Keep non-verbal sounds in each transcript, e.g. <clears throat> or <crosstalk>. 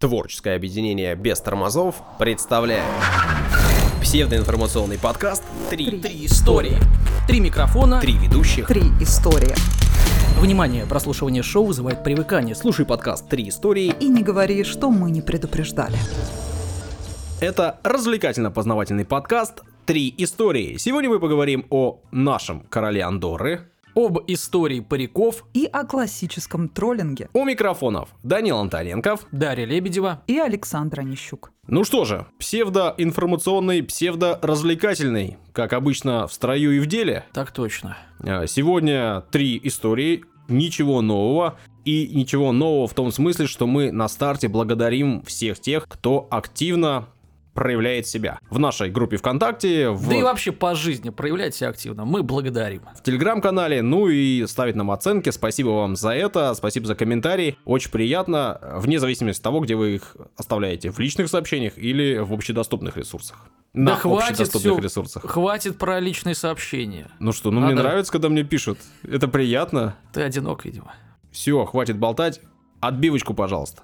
Творческое объединение без тормозов представляет псевдоинформационный подкаст «Три, Три истории. Три микрофона. Три ведущих». Три истории. Внимание, прослушивание шоу вызывает привыкание. Слушай подкаст «Три истории». И не говори, что мы не предупреждали. Это развлекательно-познавательный подкаст «Три истории». Сегодня мы поговорим о нашем короле Андорры, Об истории париков И о классическом троллинге. у микрофонов Данил Антоненков. Дарья Лебедева. И Александра Нищук. Ну что же, псевдоинформационный, псевдоразвлекательный, как обычно в строю и в деле. Так точно. А, Сегодня три истории, ничего нового. И ничего нового в том смысле, что мы на старте благодарим всех тех, кто активно проявляет себя. В нашей группе ВКонтакте, в, Да и вообще по жизни проявлять себя активно. Мы благодарим. в Телеграм-канале, ну и ставить нам оценки. Спасибо вам за это, спасибо за комментарии. Очень приятно, вне зависимости от того, где вы их оставляете, в личных сообщениях или в общедоступных ресурсах. На да хватит общедоступных ресурсах. Хватит про личные сообщения. Ну что, ну мне Надо- нравится, когда мне пишут. Это приятно. Ты одинок, видимо. Все, хватит болтать. Отбивочку, пожалуйста.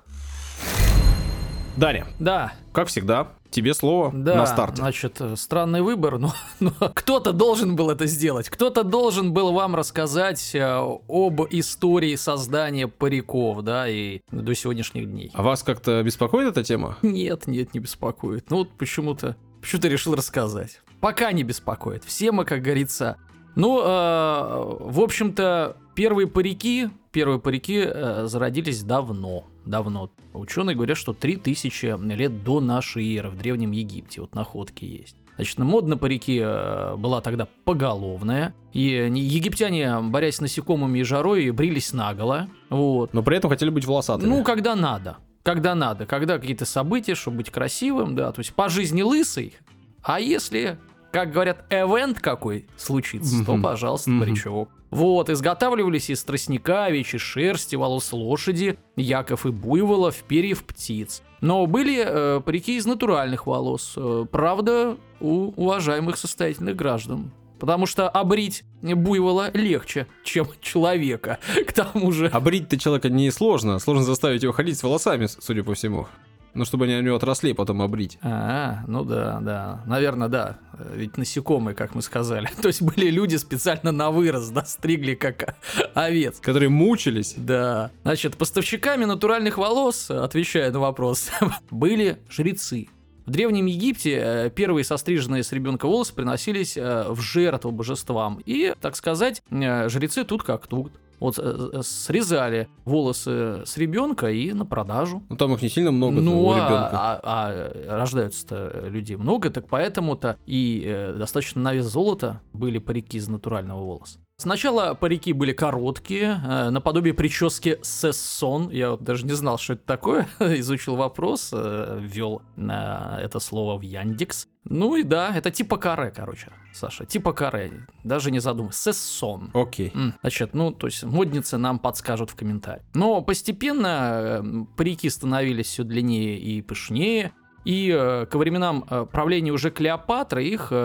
Даня, Да, как всегда, тебе слово да. на старте. Значит, э, странный выбор, но, <laughs> но кто-то должен был это сделать. Кто-то должен был вам рассказать э, об истории создания париков, да, и до сегодняшних дней. А вас как-то беспокоит эта тема? Нет, нет, не беспокоит. Ну вот почему-то, почему-то решил рассказать. Пока не беспокоит. Все мы, как говорится. Ну, э, в общем-то, первые парики, первые парики э, зародились давно, давно. Ученые говорят, что 3000 лет до нашей эры в Древнем Египте. Вот находки есть. Значит, мода на парики э, была тогда поголовная, и не- египтяне, борясь с насекомыми и жарой, брились наголо, вот. Но при этом хотели быть волосатыми. Ну, когда надо. Когда надо. Когда какие-то события, чтобы быть красивым, да. То есть по жизни лысый. А если, как говорят, эвент какой случится, то, пожалуйста, паричок. Вот, изготавливались из тростника, овечьей шерсти, волос лошади, яков и буйволов, перьев птиц. Но были э, парики из натуральных волос. Э, правда, у уважаемых состоятельных граждан. Потому что обрить буйвола легче, чем человека. <laughs> К тому же. А брить-то человека не сложно. Сложно заставить его ходить с волосами, судя по всему. Ну, чтобы они у него отросли, и потом обрить. А, ну да, да. Наверное, да. Ведь насекомые, как мы сказали. <laughs> То есть были люди специально на вырос, да, стригли как овец. Которые мучились. Да. Значит, поставщиками натуральных волос, отвечая на вопрос, <laughs> были жрецы. В Древнем Египте э, первые состриженные с ребенка волосы приносились э, в жертву божествам. И, так сказать, э, жрецы тут как тут. Вот э, срезали волосы с ребенка и на продажу. Ну, там их не сильно много Ну, у а, а- а рождаются-то людей много, так поэтому-то и э, достаточно на вес золота были парики из натурального волоса. Сначала парики были короткие, э, наподобие прически сессон. Я вот даже не знал, что это такое. <laughs> Изучил вопрос, э, ввел э, это слово в Яндекс. Ну и да, это типа каре, короче, Саша, типа каре. Даже не задумывайся. Сессон. Окей. М, Значит, ну, то есть модницы нам подскажут в комментариях. Но постепенно парики становились все длиннее и пышнее. И э, ко временам э, правления уже Клеопатры их э,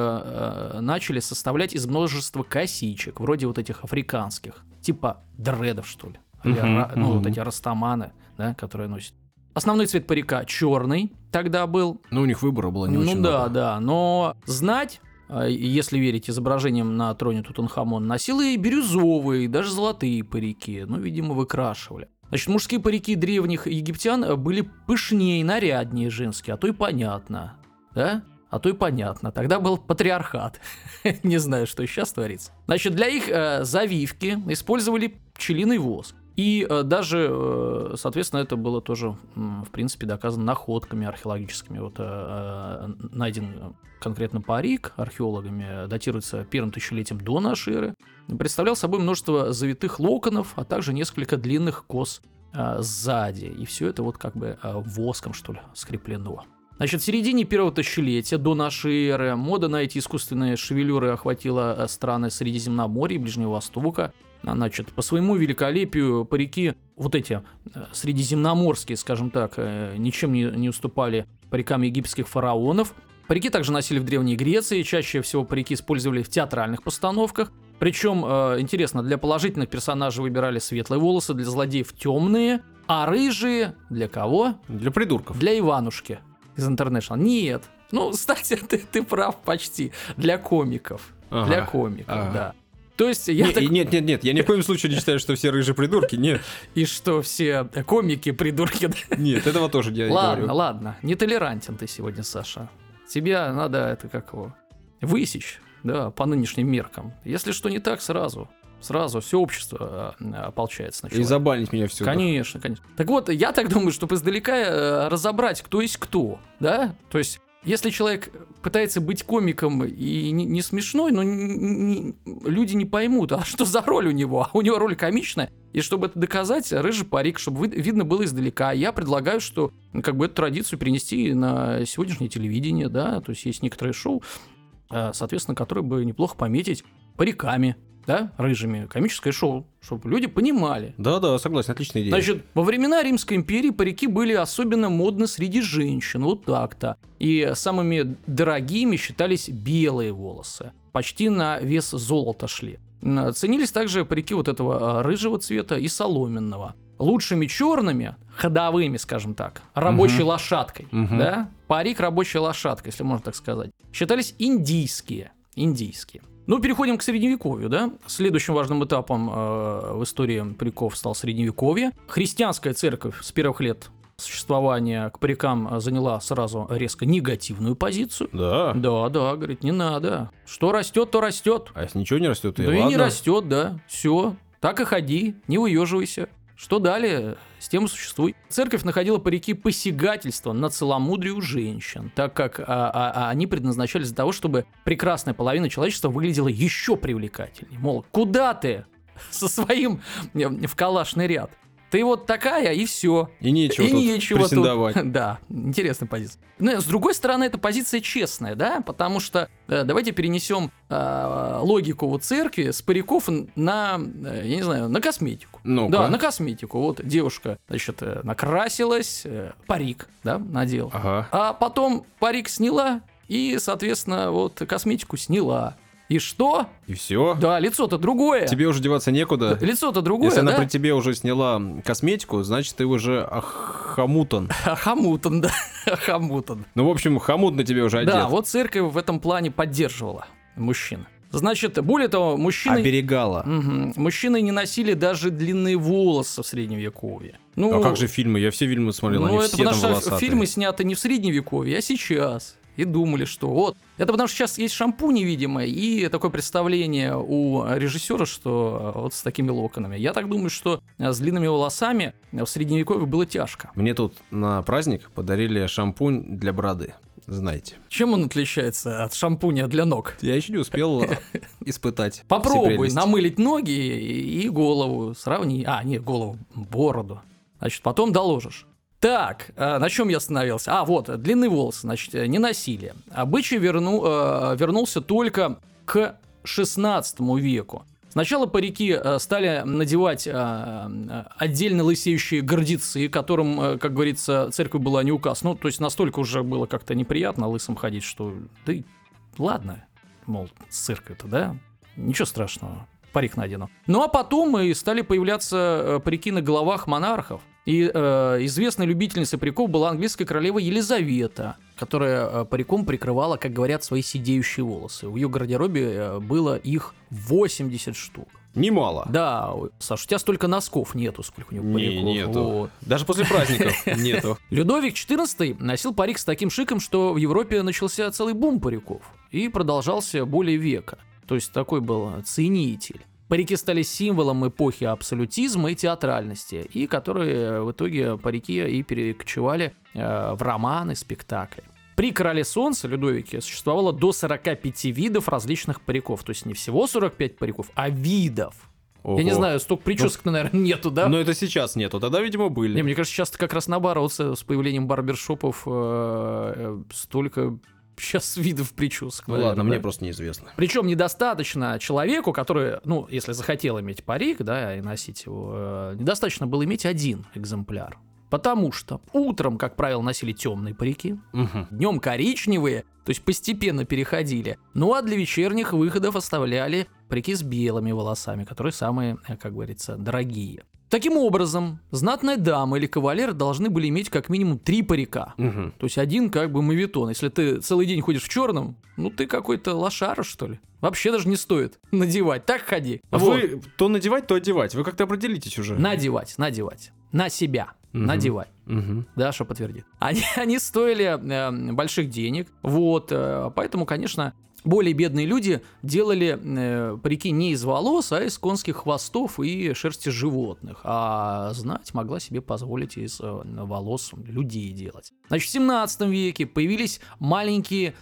э, начали составлять из множества косичек, вроде вот этих африканских, типа дредов, что ли. Или ра- ну, вот мгм. эти растаманы, да, которые носят. Основной цвет парика черный тогда был, Ну, у них выбора было не ну очень да, много. да, но знать, а, если верить изображениям на троне Тутанхамон, носила и бирюзовые, даже золотые парики, ну, видимо, выкрашивали. Значит, мужские парики древних египтян э, были пышнее, наряднее женские, а то и понятно, да? А то и понятно. Тогда был патриархат. <laughs> Не знаю, что сейчас творится. Значит, для их э, завивки использовали пчелиный воск. И э, даже, э, соответственно, это было тоже, в принципе, доказано находками археологическими. Вот э, найден конкретно парик археологами, датируется первым тысячелетием до нашей эры. Представлял собой множество завитых локонов, а также несколько длинных кос сзади. И все это вот как бы воском, что ли, скреплено. Значит, в середине первого тысячелетия до нашей эры мода на эти искусственные шевелюры охватила страны Средиземноморья и Ближнего Востока. Значит, по своему великолепию парики, вот эти э, средиземноморские, скажем так, э, ничем не, не уступали парикам египетских фараонов. Парики также носили в Древней Греции, чаще всего парики использовали в театральных постановках. Причем, э, интересно, для положительных персонажей выбирали светлые волосы, для злодеев темные, А рыжие для кого? Для придурков. Для Иванушки из International. Нет. Ну, кстати, <laughs> ты, ты прав почти. Для комиков. Ага. Для комиков, Ага. да. То есть я Не- так... Нет, нет, нет, я ни в коем случае не считаю, что все рыжие придурки. Нет, И что, все комики придурки? нет, этого тоже я Ладно, говорю. ладно. Нетолерантен ты сегодня, Саша. Тебя надо, это как его, высечь, да, по нынешним меркам. Если что не так, сразу. Сразу все общество э, ополчается на И забанить меня все. Конечно, конечно. Так вот, я так думаю, чтобы издалека э, разобрать, кто есть кто, да? То есть, если человек пытается быть комиком и не, не смешной, но не- не- люди не поймут, <laughs> а что за роль у него? А у него роль комичная. И чтобы это доказать, рыжий парик, чтобы вы- видно было издалека. Я предлагаю, что ну, как бы эту традицию перенести на сегодняшнее телевидение, да, то есть есть некоторые шоу, э, соответственно, которые бы неплохо пометить париками, да, рыжими, комическое шоу, чтобы люди понимали, Да, да, согласен, отличная идея. Значит, во времена Римской империи парики были особенно модны среди женщин, вот так-то. И самыми дорогими считались белые волосы. Почти на вес золота шли. Ценились также парики вот этого а, рыжего цвета и соломенного. Лучшими черными, ходовыми, скажем так, рабочей Мгм. лошадкой, Мгм. да, парик рабочая лошадка, если можно так сказать, считались индийские, индийские. Ну, переходим к средневековью, да. Следующим важным этапом э, в истории париков стал средневековье. Христианская церковь с первых лет существования к парикам э, заняла сразу резко негативную позицию. Да. Да, да, говорит, не надо. Что растет, то растет. А если ничего не растет, то Да и не ладно. растет, да. Все. Так и ходи, не выеживайся. Что далее, с тем и существуй. Церковь находила парики посягательства на целомудрие у женщин, так как а, а- а они предназначались для того, чтобы прекрасная половина человечества выглядела еще привлекательнее. Мол, куда ты со своим э, в калашный ряд? Ты вот такая, и все. И нечего и тут нечего тут. <laughs> Да, интересная позиция. Но с другой стороны, эта позиция честная, да, потому что э, давайте перенесем э, логику вот церкви с париков на, э, я не знаю, на косметику. Ну-ка. Да, на косметику. Вот девушка, значит, э, накрасилась, э, парик, да, надела. Ага. А потом парик сняла и, соответственно, вот косметику сняла. И что? И все. Да, лицо-то другое. Тебе уже деваться некуда. Лицо-то другое, Если она да? при тебе уже сняла косметику, значит, ты уже хомутан. Хамутан, да, <laughs> хамутан. Ну, в общем, хомут на тебе уже одет. Да, вот церковь в этом плане поддерживала мужчин. Значит, более того, мужчины... Оберегала. Мгм. Мужчины не носили даже длинные волосы в средневековье. Ну, А как же фильмы? Я все фильмы смотрел, ну, они это все потому там что волосатые. фильмы сняты не в средневековье, а сейчас. И думали, что вот. Это потому что сейчас есть шампунь, видимо, и такое представление у режиссера, что э, вот с такими локонами. Я так думаю, что э, с длинными волосами в средневековье было тяжко. Мне тут на праздник подарили шампунь для бороды. Знаете. Чем он отличается от шампуня для ног? Я еще не успел испытать. Попробуй намылить ноги и и голову, сравни. А, нет, голову, бороду. Значит, потом доложишь. Так, э, на чем я остановился? А, вот, длинные волосы, значит, э, не носили. Обычай верну, э, вернулся только к 16 веку. Сначала парики э, стали надевать отдельно лысеющие гордицы, которым, как говорится, церковь была не указ. Ну, то есть настолько уже было как-то неприятно лысым ходить, что и ладно, мол, с церковью-то, да? Ничего страшного, парик надену. Ну а потом и стали появляться парики на головах монархов. И э, известной любительницей париков была английская королева Елизавета, которая э, париком прикрывала, как говорят, свои сидеющие волосы. В ее гардеробе э, было их 80 штук. Немало. Да, Саш, у тебя столько носков нету, сколько у него Не, париков. нету. Вот. Даже после праздников <laughs> нету. Людовик XIV носил парик с таким шиком, что в Европе начался целый бум париков и продолжался более века. То есть такой был ценитель. Парики стали символом эпохи абсолютизма и театральности, и которые в итоге парики и перекочевали э, в романы, спектакли. При Короле Солнца Людовике существовало до 45 видов различных париков. То есть не всего 45 париков, а видов. Я не Ого. знаю, столько причесок, наверное, нету, да? Но это сейчас нету, тогда, видимо, Не, были. мне кажется, часто как раз наоборот, с с появлением барбершопов э, э, столько сейчас видов причесок. Ну наверное, ладно, да. мне просто неизвестно. Причем недостаточно человеку, который, ну, если захотел иметь парик, да, и носить его, э, недостаточно было иметь один экземпляр. Потому что утром, как правило, носили темные парики, Мгм. днем коричневые, то есть постепенно переходили. Ну а для вечерних выходов оставляли парики с белыми волосами, которые самые, э, как говорится, дорогие. Таким образом, знатная дама или кавалер должны были иметь как минимум три парика. Мгм. То есть один как бы мавитон. Если ты целый день ходишь в черном, ну ты какой-то лошара, что ли. Вообще даже не стоит <laughs> надевать. Так ходи. А Вот. Вы то надевать, то одевать. Вы как-то определитесь уже. Надевать, надевать. На себя. Мгм. Надевать. Мгм. Даша подтвердит. <laughs> Они, они стоили э, больших денег, вот, э, поэтому, конечно, более бедные люди делали э, парики не из волос, а из конских хвостов и шерсти животных, а знать могла себе позволить из э, волос людей делать. Значит, в 17 веке появились маленькие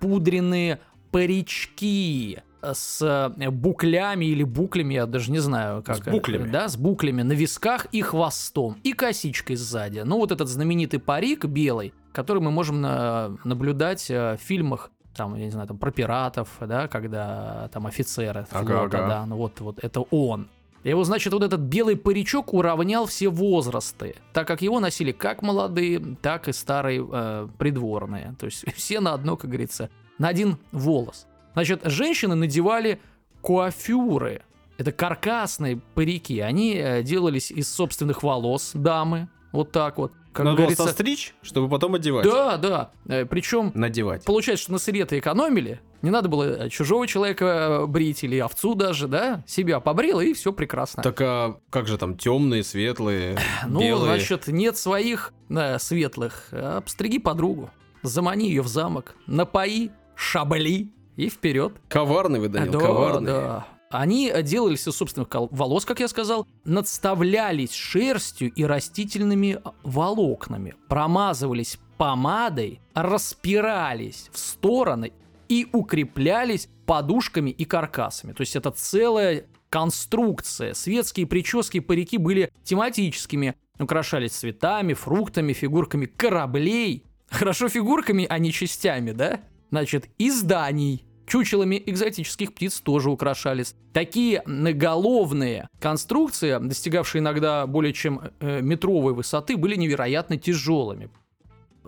пудренные парички с э, буклями или буклями, я даже не знаю, как. С буклями. Да, с буклями на висках и хвостом, и косичкой сзади. Ну, вот этот знаменитый парик белый, который мы можем на- наблюдать э, в фильмах, там, я не знаю, там, про пиратов, да, когда там офицеры Ага, флота, ага. да, ну вот, вот это он. И вот, значит, вот этот белый паричок уравнял все возрасты, так как его носили как молодые, так и старые э, придворные. То есть <laughs> все на одно, как говорится, на один волос. Значит, женщины надевали куафюры. Это каркасные парики. Они э, делались из собственных волос дамы. Вот так вот. Как Надо было говорится. состричь, чтобы потом одевать. Да, да. Причем Надевать. получается, что на сырье-то экономили. Не надо было э, чужого человека э, брить или овцу даже, да? Себя побрил, и все прекрасно. Так а как же там темные, светлые, <sighs> ну, белые? значит, нет своих э, светлых. а Обстриги подругу. Замани ее в замок. Напои, шабли и вперед. Коварный вы, Данил, да, коварный. да. Они э, делались из собственных волос, как я сказал, надставлялись шерстью и растительными э, волокнами, промазывались помадой, распирались в стороны и укреплялись подушками и каркасами. То есть это целая конструкция. Светские прически и парики были тематическими, украшались цветами, фруктами, фигурками кораблей. Хорошо фигурками, а не частями, да? Значит, и зданий. Чучелами экзотических птиц тоже украшались. Такие наголовные конструкции, достигавшие иногда более чем э, метровой высоты, были невероятно тяжелыми.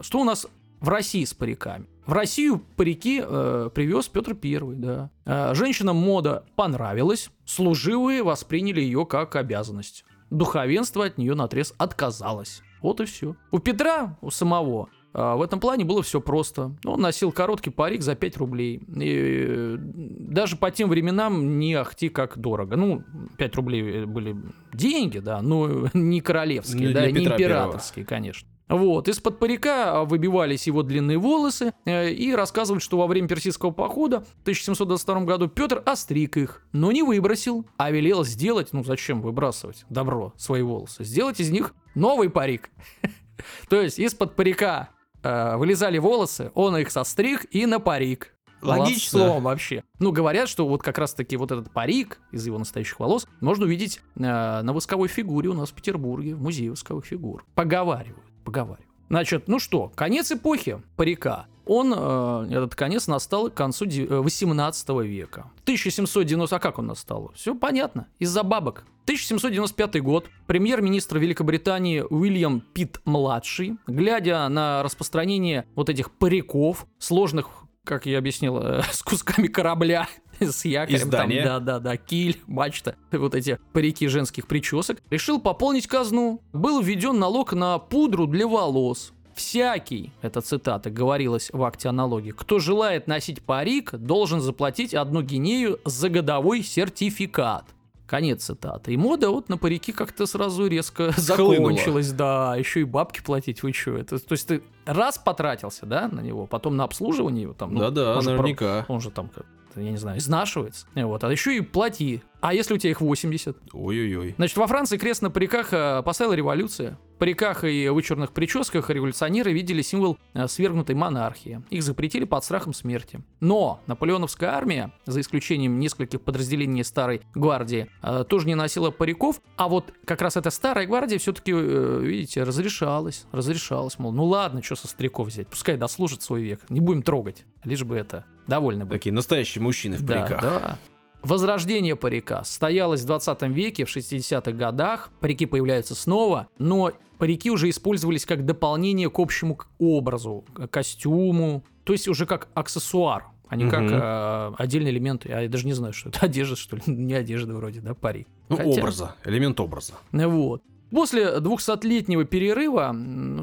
Что у нас в России с париками? В Россию парики э, привез Петр Первый, да. Э, женщинам мода понравилась, служивые восприняли ее как обязанность. Духовенство от нее наотрез отказалось. Вот и все. У Петра, у самого, в этом плане было все просто. Он носил короткий парик за 5 рублей. И э, даже по тем временам не ахти как дорого. Ну, 5 рублей были деньги, да, но <laughs> не королевские, Не да, не Петра императорские, конечно. Вот, из-под парика выбивались его длинные волосы э, и рассказывают, что во время персидского похода в 1722 году Петр остриг их, но не выбросил, а велел сделать, ну зачем выбрасывать добро, свои волосы, сделать из них новый парик. <laughs> То есть из-под парика э, вылезали волосы, он их состриг и на парик. Логично. Молодцом вообще. Ну, говорят, что вот как раз-таки вот этот парик из его настоящих волос можно увидеть э, на восковой фигуре у нас в Петербурге, в музее восковых фигур. Поговаривают, поговаривают. Значит, ну что, конец эпохи парика. Он, э, этот конец настал к концу де- э, 18 века. 1790, а как он настал? Все понятно, из-за бабок. 1795 год. Премьер-министр Великобритании Уильям Питт-младший, глядя на распространение вот этих париков, сложных, как я объяснил, э, <laughs> с кусками корабля, <laughs> с якорем, там, Издание. да, да, да, киль, мачта, вот эти парики женских причесок, решил пополнить казну. Был введен налог на пудру для волос. Всякий, это цитата, говорилось в акте о налоге, кто желает носить парик, должен заплатить одну гинею за годовой сертификат. Конец цитаты. И мода вот на парики как-то сразу резко закончилась. Да, еще и бабки платить, вы что? Это, то есть ты раз потратился, да, на него, потом на обслуживание его там. ну, Да-да, он же про- наверняка. он же там, я не знаю, изнашивается. Вот, а еще и плати. А если у тебя их 80? Ой-ой-ой. Значит, во Франции крест на париках э, поставила революция. Париках и вычурных прическах революционеры видели символ э, свергнутой монархии. Их запретили под страхом смерти. Но наполеоновская армия, за исключением нескольких подразделений старой гвардии, э, тоже не носила париков. А вот как раз эта старая гвардия все-таки, видите, разрешалась. Разрешалась, мол, ну ладно, что со стариков взять, пускай дослужит свой век, не будем трогать, лишь бы это довольны были. Такие настоящие мужчины в Да, париках. да. Возрождение парика состоялось в 20 веке, в 60-х годах. Парики появляются снова, но парики уже использовались как дополнение к общему образу, к костюму, то есть уже как аксессуар, Они как Мгм. э, отдельный элемент. Я даже не знаю, что это одежда, что ли. <laughs> Не одежда вроде, да, парик. Ну, Хотя- образа, элемент образа. Вот. После 200-летнего перерыва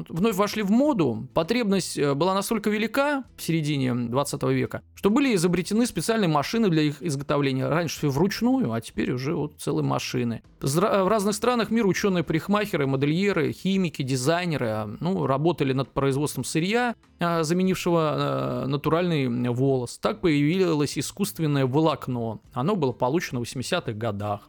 вновь вошли в моду. Потребность э, была настолько велика в середине 20 века, что были изобретены специальные машины для их изготовления. Раньше все вручную, а теперь уже вот целые машины. Зра- В разных странах мира ученые-парикмахеры, модельеры, химики, дизайнеры а, ну, работали над производством сырья, а, заменившего э, натуральный волос. Так появилось искусственное волокно. Оно было получено в 80-х годах.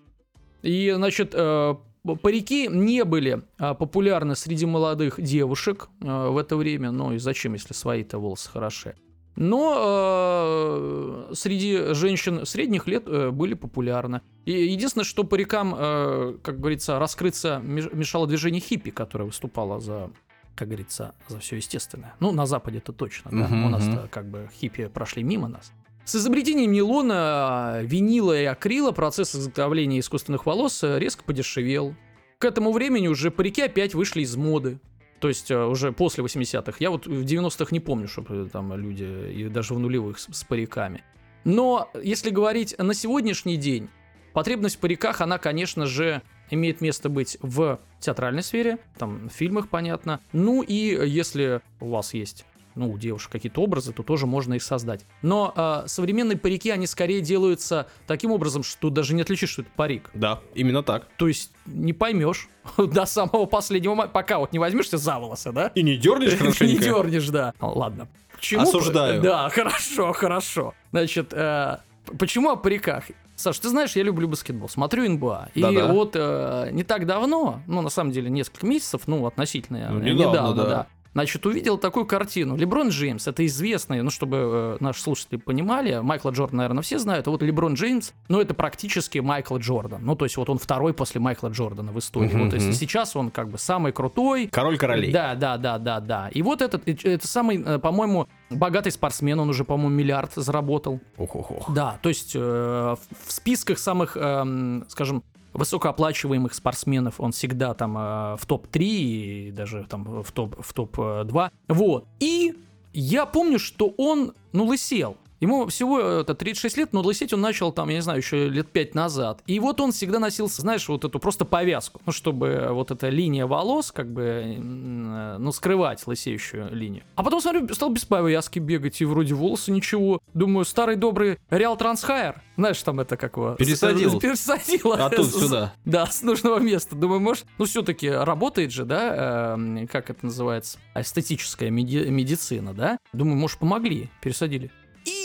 И, значит, э, парики не были э, популярны среди молодых девушек э, в это время. Ну и зачем, если свои-то волосы хороши? Но э, среди женщин средних лет э, были популярны. И единственное, что парикам, э, как говорится, раскрыться меш- мешало движение хиппи, которое выступало за, как говорится, за все естественное. Ну, на Западе это точно, да. Мгм, У нас мгм. как бы хиппи прошли мимо нас. С изобретением нейлона, винила и акрила процесс изготовления искусственных волос э, резко подешевел. К этому времени уже парики опять вышли из моды. То есть э, уже после 80-х. Я вот в 90-х не помню, чтобы там люди, и даже в нулевых с, с париками. Но если говорить на сегодняшний день, потребность в париках, она, конечно же, имеет место быть в театральной сфере, там, в фильмах, понятно. Ну и если у вас есть ну, у девушек какие-то образы, то тоже можно их создать. Но э, современные парики, они скорее делаются таким образом, что даже не отличишь, что это парик. Да, именно так. То есть не поймешь <laughs> до самого последнего, мо- пока вот не возьмешься за волосы, да? И не дернешь <laughs> Не хорошенько? дернешь, да. Ну, Ладно. Почему? Осуждаю. Да, хорошо, хорошо. Значит, э, почему о париках? Саш, ты знаешь, я люблю баскетбол, смотрю НБА. И Да-да. вот э, не так давно, ну, на самом деле, несколько месяцев, ну, относительно Ну, э, недавно, да. Значит, увидел такую картину. Леброн Джеймс, это известный, ну, чтобы э, наши слушатели понимали, Майкла Джордана, наверное, все знают, а вот Леброн Джеймс, ну, это практически Майкл Джордан. Ну, то есть вот он второй после Майкла Джордана в истории. Мгм, Вот, то есть сейчас он как бы самый крутой, Король королей. да, да, да, да, да. И вот этот, э, это самый, э, по-моему, богатый спортсмен, он уже, по-моему, миллиард заработал. Ох-ох-ох. Да, то есть э, в списках самых, эм, скажем, высокооплачиваемых спортсменов он всегда там э, в топ-3 и даже там в топ- в топ-2. Вот. И я помню, что он, ну, лысел. Ему всего э, это 36 лет, но лысеть он начал там, я не знаю, еще лет 5 назад. И вот он всегда носил, знаешь, вот эту просто повязку, ну, чтобы вот эта линия волос, как бы, э, ну, скрывать лысеющую линию. А потом, смотрю, стал без повязки бегать, и вроде волосы ничего. Думаю, старый добрый Реал Трансхайр, знаешь, там это как его... Пересадил. <laughs> Пересадил. Оттуда С- сюда. <laughs> Да, с нужного места. Думаю, может, ну все-таки работает же, да, эм, как это называется, эстетическая меди- медицина, да? Думаю, может, помогли, пересадили.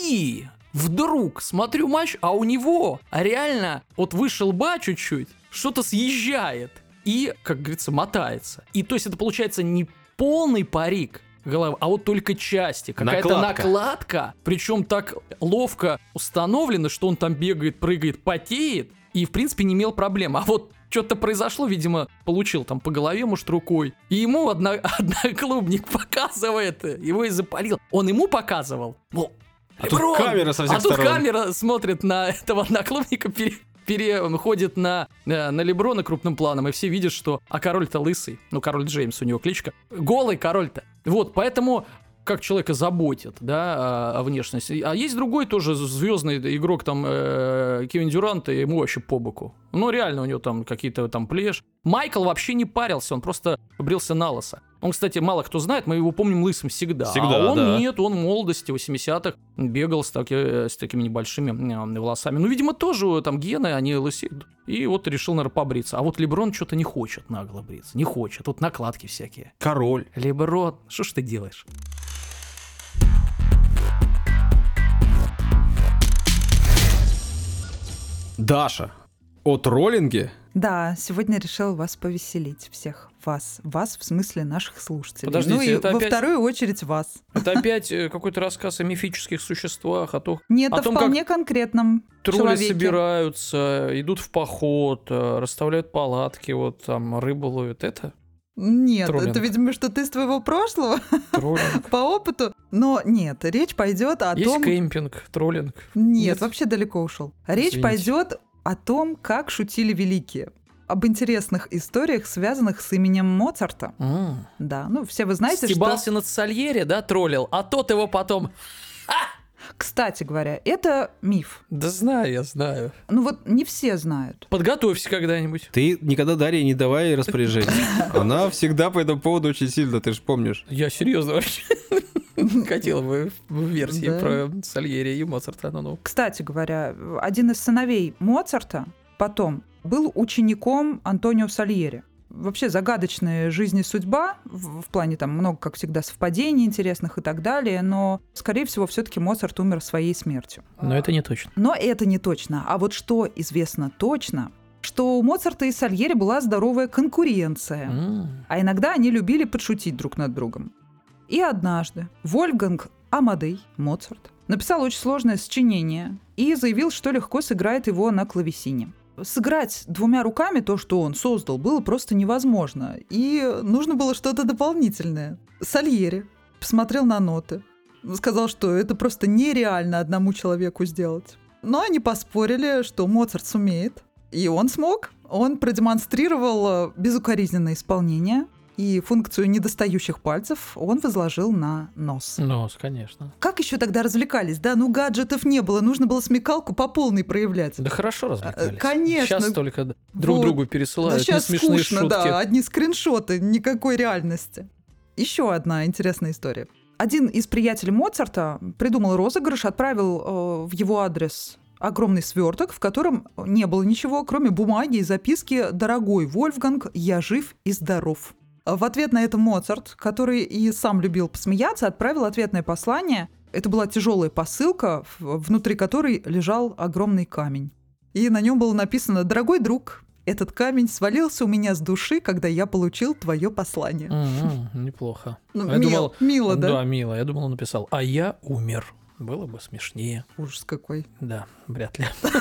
И вдруг смотрю матч, а у него реально вот выше лба чуть-чуть что-то съезжает и, как говорится, мотается. И то есть это получается не полный парик, головы, а вот только части. Какая-то Накладка. накладка. Причем так ловко установлена, что он там бегает, прыгает, потеет. И, в принципе, не имел проблем. А вот что-то произошло, видимо, получил там по голове, может, рукой. И ему одна, <laughs> одноклубник показывает, его и запалил. Он ему показывал, мол, А тут «Леброн!» камера со всех а тут сторон. камера смотрит на <laughs> этого одноклубника, пере- переходит на, э, на Леброна крупным планом, и все видят, что... А король-то лысый. Ну, король Джеймс у него кличка. Голый король-то. Вот, поэтому как человека заботит, да, о, о внешности. А есть другой тоже звездный игрок, там, э, Кевин Дюрант, и ему вообще по боку. Ну, реально, у него там какие-то там плешь. Майкл вообще не парился, он просто брился на лысо. Он, кстати, мало кто знает, мы его помним лысым всегда. Всегда, а он да. нет, он в молодости, 80-х, бегал с, таки- с такими небольшими э, волосами. Ну, видимо, тоже э, там гены, они лысеют. И вот решил, наверное, побриться. А вот Леброн что-то не хочет нагло бриться. Не хочет. Тут накладки всякие. Король. Леброн, что ж ты делаешь? Даша, о троллинге Да, сегодня решил вас повеселить всех. Вас. Вас в смысле наших слушателей. Подождите, ну и это во опять- вторую очередь вас. Это опять э, какой-то рассказ о мифических существах, о том, Нет, О о том, вполне конкретном тролли человеке. собираются, идут в поход, э, расставляют палатки, вот там рыбу ловят. Это Нет, Троллинг. это, видимо, что-то из твоего прошлого троллинг. <laughs> по опыту. Но нет, речь пойдет о Есть том... кемпинг, троллинг. Нет, Нет? вообще далеко ушел. Речь Извините. пойдет о том, как шутили великие. Об интересных историях, связанных с именем Моцарта. Да, ну все вы знаете, Стебался над Сальери, да, троллил, а тот его потом... Кстати говоря, это миф. Да знаю, я знаю. Ну вот не все знают. Подготовься когда-нибудь. Ты никогда Дарье не давай распоряжений. <laughs> Она всегда по этому поводу очень сильно, ты же помнишь. Я серьезно вообще. <laughs> Хотел бы в версии Да. про Сальери и Моцарта. Ну, ну. Кстати говоря, один из сыновей Моцарта потом был учеником Антонио Сальери. Вообще загадочная жизнь и судьба, в, в плане там много, как всегда, совпадений интересных и так далее, но, скорее всего, все-таки Моцарт умер своей смертью. Но это не точно. Но это не точно. А вот что известно точно, что у Моцарта и Сальери была здоровая конкуренция. М. А иногда они любили подшутить друг над другом. И однажды Вольфганг Амадей Моцарт написал очень сложное сочинение и заявил, что легко сыграет его на клавесине. Сыграть двумя руками то, что он создал, было просто невозможно. И нужно было что-то дополнительное. Сальери посмотрел на ноты, сказал, что это просто нереально одному человеку сделать. Но они поспорили, что Моцарт сумеет. И он смог. Он продемонстрировал э, безукоризненное исполнение. И функцию недостающих пальцев он возложил на нос. Нос, конечно. Как еще тогда развлекались? Да, ну гаджетов не было, нужно было смекалку по полной проявлять. Да хорошо развлекались. Э, конечно. Сейчас только друг Вот. другу Да пересылают сейчас несмешные скучно, шутки. да, одни скриншоты, никакой реальности. Еще одна интересная история. Один из приятелей Моцарта придумал розыгрыш, отправил э, в его адрес огромный сверток, в котором не было ничего, кроме бумаги и записки «Дорогой Вольфганг, я жив и здоров». В ответ на это Моцарт, который и сам любил посмеяться, отправил ответное послание. Это была тяжелая посылка, внутри которой лежал огромный камень. И на нем было написано «Дорогой друг, этот камень свалился у меня с души, когда я получил твое послание». Мгм, Неплохо. Ну, Я мил- думал- мило, да? Да, мило. Я думал, он написал, а я умер. Было бы смешнее. Ужас какой. Да, вряд ли. <laughs>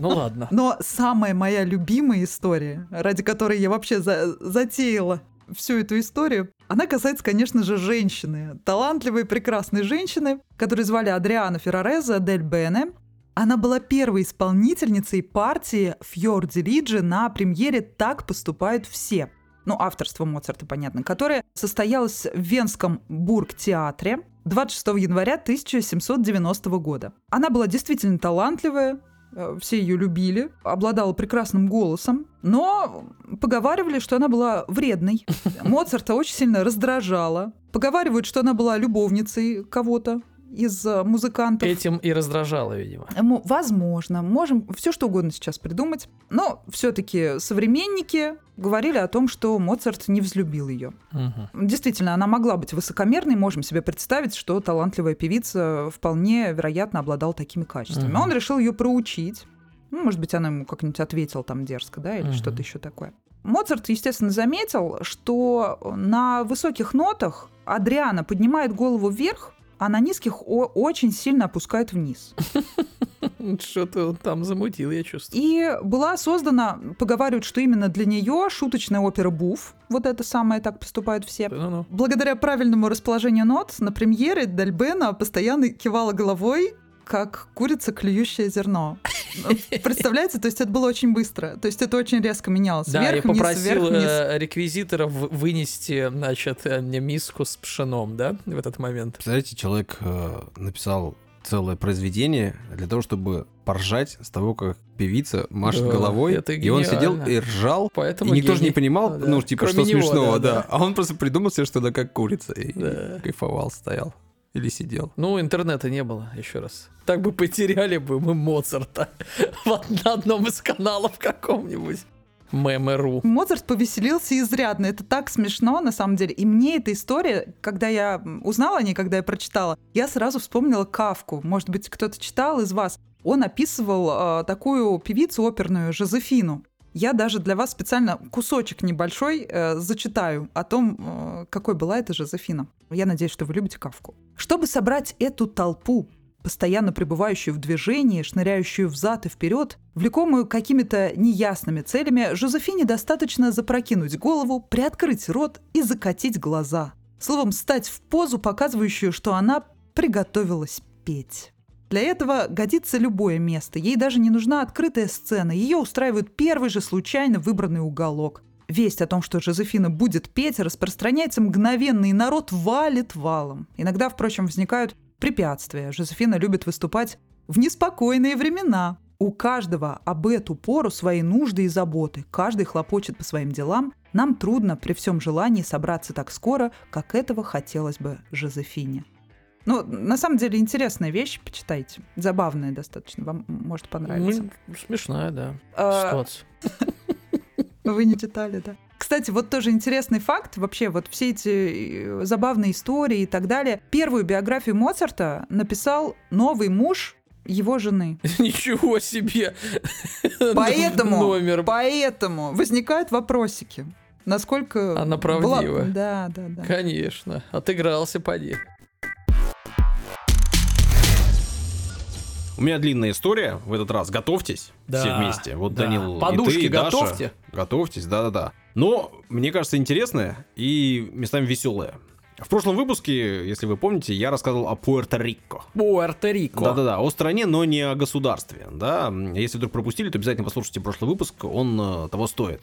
Ну ладно. Но самая моя любимая история, ради которой я вообще за- затеяла всю эту историю, она касается, конечно же, женщины. Талантливой, прекрасной женщины, которую звали Адриана Феррареза Дель Бене. Она была первой исполнительницей партии Фьорди Лиджи на премьере «Так поступают все». Ну, авторство Моцарта, понятно, которая состоялась в Венском Бургтеатре 26 января 1790 года. Она была действительно талантливая, э, все ее любили, обладала прекрасным голосом, но поговаривали, что она была вредной. Моцарта очень сильно раздражала. Поговаривают, что она была любовницей кого-то из э, музыкантов. Этим и раздражало, видимо. Возможно, можем все что угодно сейчас придумать. Но все-таки современники говорили о том, что Моцарт не взлюбил ее. Мгм. Действительно, она могла быть высокомерной, можем себе представить, что талантливая певица вполне вероятно обладала такими качествами. Мгм. Он решил ее проучить. Ну, может быть, она ему как-нибудь ответила там дерзко, да, или Мгм. что-то еще такое. Моцарт, естественно, заметил, что на высоких нотах Адриана поднимает голову вверх, а на низких о- очень сильно опускает вниз. <laughs> Что-то там замутил, я чувствую. И была создана, поговаривают, что именно для нее шуточная опера «Буф». Вот это самое «Так поступают все». Ну-ну. Благодаря правильному расположению нот на премьере Дальбена постоянно кивала головой, как курица, клюющая зерно. <laughs> Представляете? То есть это было очень быстро. То есть это очень резко менялось. Да, я вверх, вниз, попросил вверх, вниз. э, реквизиторов вынести, значит, э, мне миску с пшеном, да, в этот момент. Представляете, человек э, написал целое произведение для того, чтобы поржать с того, как певица машет Да, головой, это и он сидел и ржал, Поэтому и никто же не понимал, Да. ну, типа, Кроме что него, смешного, да, да, да. А он просто придумал себе, что она как курица, и, Да. и кайфовал, стоял. Или сидел. Ну, интернета не было, еще раз. Так бы потеряли бы мы Моцарта <laughs> вот на одном из каналов каком-нибудь. Мемеру. Моцарт повеселился изрядно. Это так смешно, на самом деле. И мне эта история, когда я узнала о ней, когда я прочитала, я сразу вспомнила Кавку. Может быть, кто-то читал из вас. Он описывал э, такую певицу оперную Жозефину. Я даже для вас специально кусочек небольшой э, зачитаю о том, э, какой была эта Жозефина. Я надеюсь, что вы любите Кавку. Чтобы собрать эту толпу, постоянно пребывающую в движении, шныряющую взад и вперед, влекомую какими-то неясными целями, Жозефине достаточно запрокинуть голову, приоткрыть рот и закатить глаза. Словом, стать в позу, показывающую, что она приготовилась петь. Для этого годится любое место. Ей даже не нужна открытая сцена. Ее устраивает первый же случайно выбранный уголок. Весть о том, что Жозефина будет петь, распространяется мгновенно, и народ валит валом. Иногда, впрочем, возникают препятствия. Жозефина любит выступать в неспокойные времена. У каждого об эту пору свои нужды и заботы. Каждый хлопочет по своим делам. Нам трудно при всем желании собраться так скоро, как этого хотелось бы Жозефине. Ну, на самом деле, интересная вещь, почитайте. Забавная достаточно, вам может понравиться. Ну, смешная, да, А, <laughs> ситуация. <laughs> Вы не читали, да? Кстати, вот тоже интересный факт, вообще вот все эти э, забавные истории и так далее. Первую биографию Моцарта написал новый муж его жены. <laughs> Ничего себе! <laughs> Поэтому, Номер. поэтому возникают вопросики. Насколько... Она была- правдива. Да, да, да. Конечно. Отыгрался, поди. У меня длинная история в этот раз. Готовьтесь Да, все вместе. Вот да. Данил и Подушки ты, и Даша. готовьте. Готовьтесь, да-да-да. Но, мне кажется, интересная и местами веселая. В прошлом выпуске, если вы помните, я рассказывал о Пуэрто-Рико. Пуэрто-Рико. Да-да-да, о стране, но не о государстве. Да, если вдруг пропустили, то обязательно послушайте прошлый выпуск, он э, того стоит.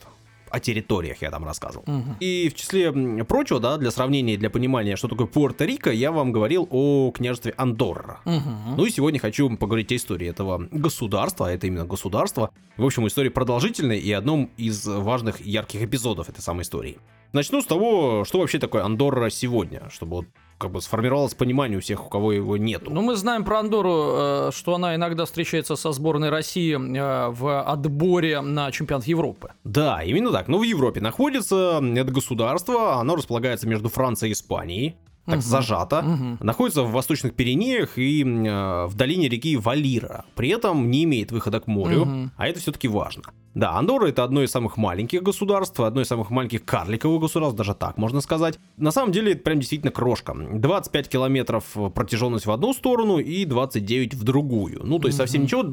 О территориях я там рассказывал. Мгм. И в числе прочего, да, для сравнения и для понимания, что такое Пуэрто-Рико, я вам говорил о княжестве Андорра. Мгм. Ну и сегодня хочу поговорить о истории этого государства, а это именно государство. В общем, история продолжительная и одном из важных ярких эпизодов этой самой истории. Начну с того, что вообще такое Андорра сегодня, чтобы вот как бы сформировалось понимание у всех, у кого его нету. Ну, мы знаем про Андору, э, что она иногда встречается со сборной России э, в отборе на чемпионат Европы. Да, именно так. Но в Европе находится это государство, оно располагается между Францией и Испанией, так Мгм. зажато. Мгм. Находится в восточных Пиренеях и э, в долине реки Валира. При этом не имеет выхода к морю, Мгм. а это все-таки важно. Да, Андорра это одно из самых маленьких государств, одно из самых маленьких карликовых государств, даже так можно сказать. На самом деле это прям действительно крошка. 25 километров протяженность в одну сторону и 29 в другую. Ну, то есть совсем ничего.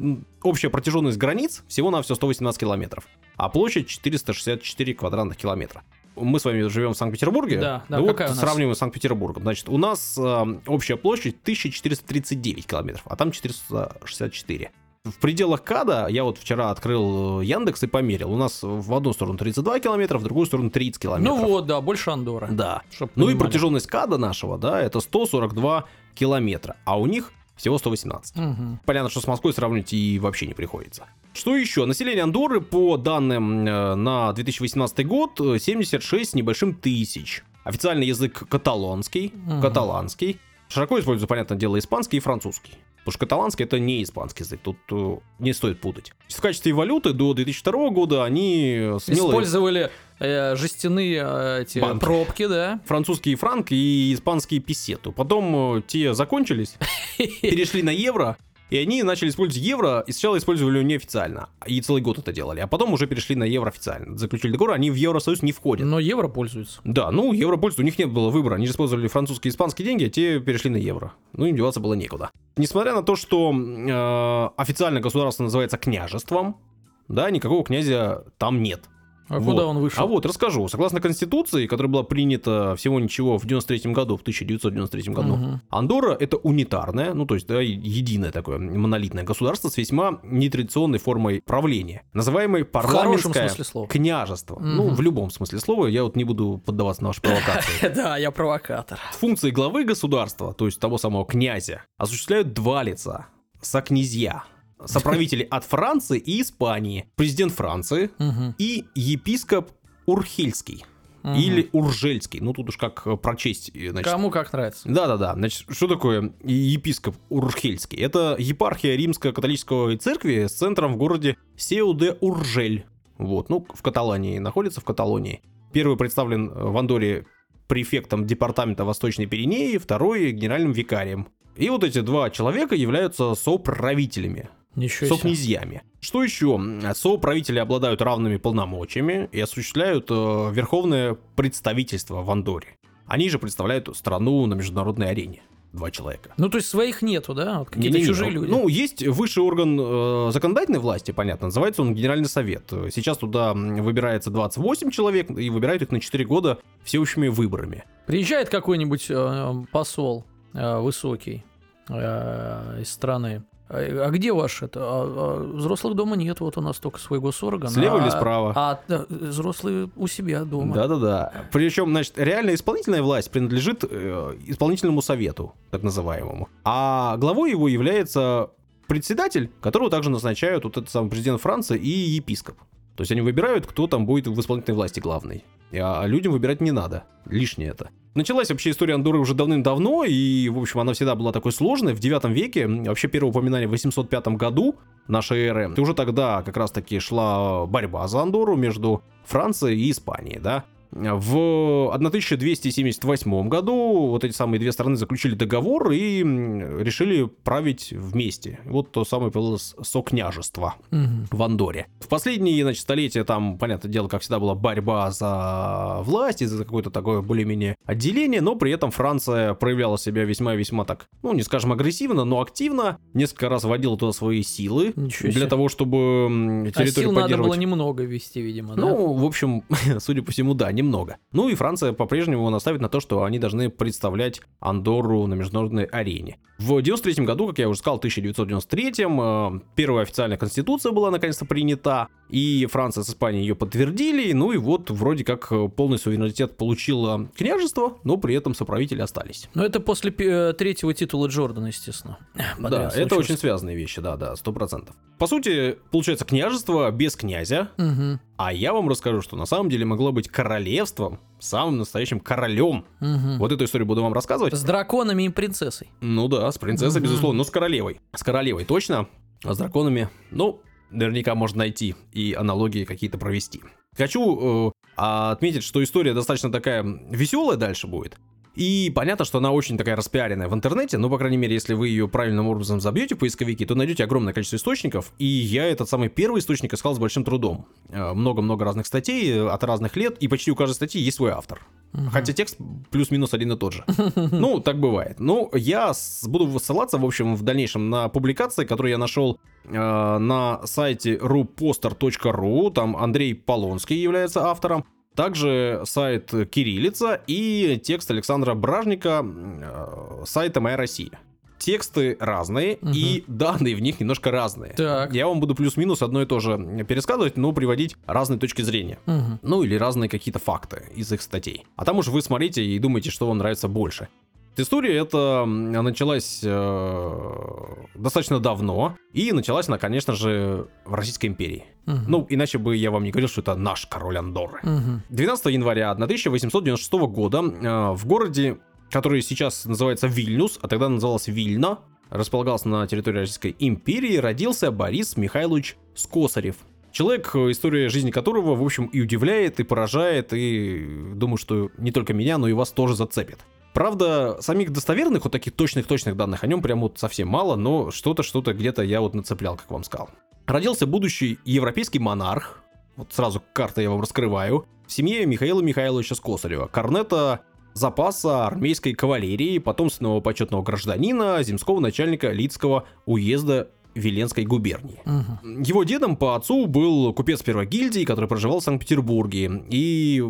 Общая протяженность границ всего на все 118 километров, а площадь 464 квадратных километра. Мы с вами живем в Санкт-Петербурге. Да, да, Ну вот сравниваем с Санкт-Петербургом. Значит, у нас э, общая площадь 1439 километров, а там 464. В пределах КАДа я вот вчера открыл э, Яндекс и померил. У нас в одну сторону 32 километра, в другую сторону 30 километров. Ну вот, да, больше Андоры. Да. Чтоб Ну и понимали. протяженность КАДа нашего, да, это 142 километра, а у них всего 118. Мгм. Понятно, что с Москвой сравнить и вообще не приходится. Что еще? Население Андорры по данным э, на 2018 год э, 76 с небольшим тысяч. Официальный язык каталонский, Мгм. каталанский. Широко используется, понятное дело, испанский и французский. Потому что каталанский это не испанский язык, тут э, не стоит путать. В качестве валюты до 2002 года они смело... Использовали э, жестяные э, эти Банки. пробки, да. французские франк и испанские песеты. Потом э, те закончились, <laughs> перешли на евро, и они начали использовать евро, и сначала использовали его неофициально, и целый год это делали, а потом уже перешли на евро официально. Заключили договор, они в Евросоюз не входят. Но евро пользуются. Да, ну, евро пользуются, у них нет было выбора, они же использовали французские и испанские деньги, а те перешли на евро. Ну, им деваться было некуда. Несмотря на то, что э, официально государство называется княжеством, да, никакого князя там нет. А Вот. куда он вышел? А вот, расскажу. Согласно Конституции, которая была принята всего ничего в 93 году, в 1993 году, Мгм. Андорра это унитарное, ну то есть да, единое такое монолитное государство с весьма нетрадиционной формой правления, называемой парламентское княжество. Ну, Мгм. в любом смысле слова, я вот не буду поддаваться на ваши провокации. <laughs> Да, я провокатор. Функции главы государства, то есть того самого князя, осуществляют два лица. Сокнязья. Соправители от Франции и Испании. Президент Франции и епископ Урхельский. Мгм. Или Уржельский. Ну, тут уж как э, прочесть. э, Значит, Кому как нравится. Да-да-да. Значит, что такое епископ Урхельский? Это епархия римско-католической церкви с центром в городе Сеу-де-Уржель. Вот, ну, в Каталании находится, в Каталонии. Первый представлен э, в Андоре префектом департамента Восточной Пиренеи, второй генеральным викарием. И вот эти два человека являются соправителями Ничего себе. Сокнязьями. Что еще? Соправители обладают равными полномочиями и осуществляют э, верховное представительство в Андоре. Они же представляют страну на международной арене. Два человека. Ну, то есть своих нету, да? Вот какие-то Не-не-не, чужие ну, люди. Ну, есть высший орган э, законодательной власти, понятно, называется он Генеральный совет. Сейчас туда выбирается 28 человек, и выбирают их на 4 года всеобщими выборами. Приезжает какой-нибудь э, посол э, высокий э, из страны А, а где ваш это? А, а взрослых дома нет, вот у нас только свой госорган. Слева а, или справа? А, а взрослые у себя дома. Да-да-да. Причем, значит, реально исполнительная власть принадлежит э, исполнительному совету, так называемому. А главой его является председатель, которого также назначают вот этот самый президент Франции и епископ. То есть они выбирают, кто там будет в исполнительной власти главный. А людям выбирать не надо. Лишнее это. Началась вообще история Андоры уже давным-давно, и, в общем, она всегда была такой сложной. В 9 веке, вообще первое упоминание в 805 году нашей эры, уже тогда как раз-таки шла борьба за Андору между Францией и Испанией, да. В 1278 году вот эти самые две стороны заключили договор и решили править вместе. Вот то самое появилось сокняжество угу. в Андоре. В последние, значит, столетия там, понятное дело, как всегда была борьба за власть и за какое-то такое более-менее отделение, но при этом Франция проявляла себя весьма-весьма так, ну, не скажем агрессивно, но активно. Несколько раз вводила туда свои силы для того, чтобы территорию а сил поддерживать. надо было немного вести, видимо, да? Ну, в общем, <laughs> судя по всему, да, не немного. Ну и Франция по-прежнему наставит на то, что они должны представлять Андорру на международной арене. В 93 году, как я уже сказал, 1993 э, первая официальная конституция была наконец-то принята, и Франция с Испанией ее подтвердили, ну и вот вроде как полный суверенитет получило княжество, но при этом соправители остались. Но это после э, третьего титула Джордана, естественно. <clears throat> Да, это очень связанные вещи, да, да, сто процентов. По сути, получается княжество без князя, угу. А я вам расскажу, что на самом деле могло быть королевством, самым настоящим королем. Угу. Вот эту историю буду вам рассказывать. С драконами и принцессой. Ну да, с принцессой, угу. безусловно, но с королевой. С королевой точно, а с драконами, ну, наверняка можно найти и аналогии какие-то провести. Хочу э, отметить, что история достаточно такая веселая дальше будет. И понятно, что она очень такая распиаренная в интернете, но, по крайней мере, если вы ее правильным образом забьете в поисковики, то найдете огромное количество источников, и я этот самый первый источник искал с большим трудом. Э, много-много разных статей э, от разных лет, и почти у каждой статьи есть свой автор. Угу. Хотя текст плюс-минус один и тот же. <laughs> Ну, так бывает. Ну, я буду ссылаться, в общем, в дальнейшем на публикации, которые я нашел э, на сайте ruposter.ru. Там Андрей Полонский является автором. Также сайт Кириллица и текст Александра Бражника э, сайта Моя Россия. Тексты разные, угу. и данные в них немножко разные. Так. Я вам буду плюс-минус одно и то же пересказывать, но приводить разные точки зрения. Угу. Ну или разные какие-то факты из их статей. А там уж вы смотрите и думаете, что вам нравится больше. История эта началась э, достаточно давно, и началась она, конечно же, в Российской империи. Угу. Ну, иначе бы я вам не говорил, что это наш король Андорры. Угу. 12 января 1896 года э, в городе, который сейчас называется Вильнюс, а тогда назывался Вильна, располагался на территории Российской империи, родился Борис Михайлович Скосарев. Человек, история жизни которого, в общем, и удивляет, и поражает, и думаю, что не только меня, но и вас тоже зацепит. Правда, самих достоверных, вот таких точных-точных данных о нем прям вот совсем мало, но что-то, что-то где-то я вот нацеплял, как вам сказал. Родился будущий европейский монарх, вот сразу карты я вам раскрываю, в семье Михаила Михайловича Скосарева, корнета запаса армейской кавалерии, потомственного почетного гражданина, земского начальника Лицкого уезда Веленской губернии. Угу. Его дедом по отцу был купец первой гильдии, который проживал в Санкт-Петербурге и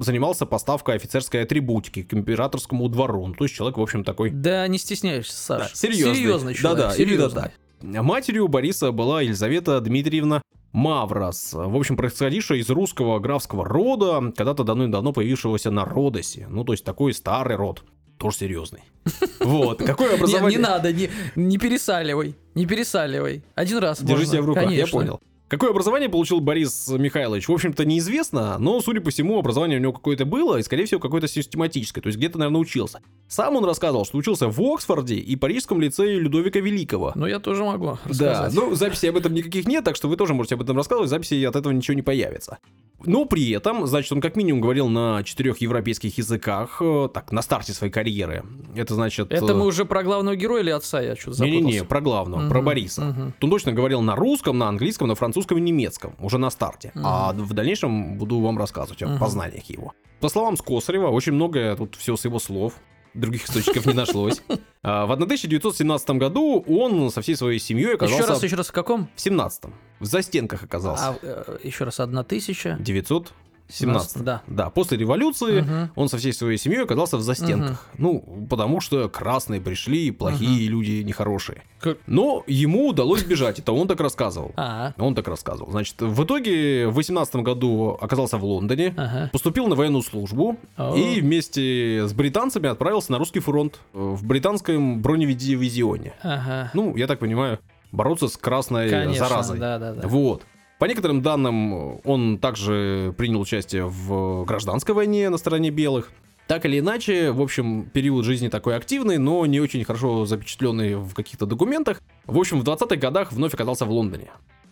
занимался поставкой офицерской атрибутики к императорскому двору. Ну, то есть человек, в общем, такой... Да, не стесняешься, Саша. Да, серьезный. Серьезный человек. Да-да, именно так. Матерью Бориса была Елизавета Дмитриевна Маврос, в общем, происходившая из русского графского рода, когда-то давно-давно появившегося на Родосе. Ну, то есть такой старый род тоже серьезный. <laughs> Вот. Какое образование... Не, не надо, не, не пересаливай. Не пересаливай. Один раз Держи можно. себя в руках, Конечно. я понял. Какое образование получил Борис Михайлович? В общем-то, неизвестно, но, судя по всему, образование у него какое-то было, и, скорее всего, какое-то систематическое, то есть где-то, наверное, учился. Сам он рассказывал, что учился в Оксфорде и Парижском лицее Людовика Великого. Ну, я тоже могу рассказать. Да, ну, записей об этом никаких нет, так что вы тоже можете об этом рассказывать, записи от этого ничего не появится. Но при этом, значит, он как минимум говорил на четырех европейских языках, э, так, на старте своей карьеры. Это значит... Это мы э, уже про главного героя или отца, я что-то Не-не-не, про главного, угу, про Бориса. Угу. Он точно говорил на русском, на английском, на французском и немецком, уже на старте. Угу. А в дальнейшем буду вам рассказывать о угу. познаниях его. По словам Скосарева, очень многое тут все с его слов других источников не нашлось. <laughs> А, в 1917 году он со всей своей семьей оказался... Еще раз, еще раз, в каком? В 17-м. В застенках оказался. А, э, еще раз, 1900? 900 17 Да. Да, после революции Мгм. он со всей своей семьей оказался в застенках. Ну, потому что красные пришли, плохие люди, нехорошие. Как- Но ему удалось бежать, это он так рассказывал. А, Он так рассказывал. Значит, в итоге в 18 году оказался в Лондоне, ага. поступил на военную службу О. и вместе с британцами отправился на русский фронт в британском бронедивизионе. Ага. Ну, я так понимаю, бороться с красной Конечно, заразой. да, да, да. Вот. По некоторым данным, он также принял участие в гражданской войне на стороне белых. Так или иначе, в общем, период жизни такой активный, но не очень хорошо запечатленный в каких-то документах. В общем, в 20-х годах вновь оказался в Лондоне.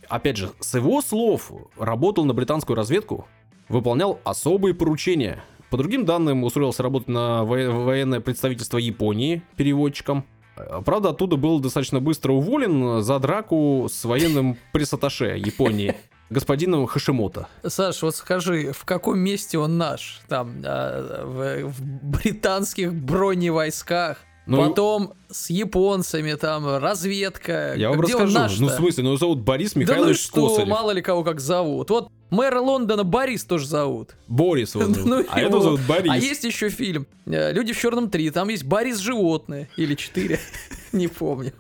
Опять же, с его слов, работал на британскую разведку, выполнял особые поручения. По другим данным, устроился работать на во- военное представительство Японии переводчиком. Э, Правда, оттуда был достаточно быстро уволен за драку с военным пресс-атташе Японии, <laughs> господином Хашимото. Саш, вот скажи, в каком месте он наш? Там, а, в, в британских броневойсках. Ну, Потом с японцами там разведка. Я вам Где расскажу. наш-то? Ну, в смысле, ну, его зовут Борис да ну Михайлович что, Косарев. мало ли кого как зовут. Вот мэра Лондона Борис тоже зовут. Борис его зовут. <laughs> Ну а его. зовут Борис. А есть еще фильм э, «Люди в черном 3», там есть Борис Животное или 4, <laughs> не помню.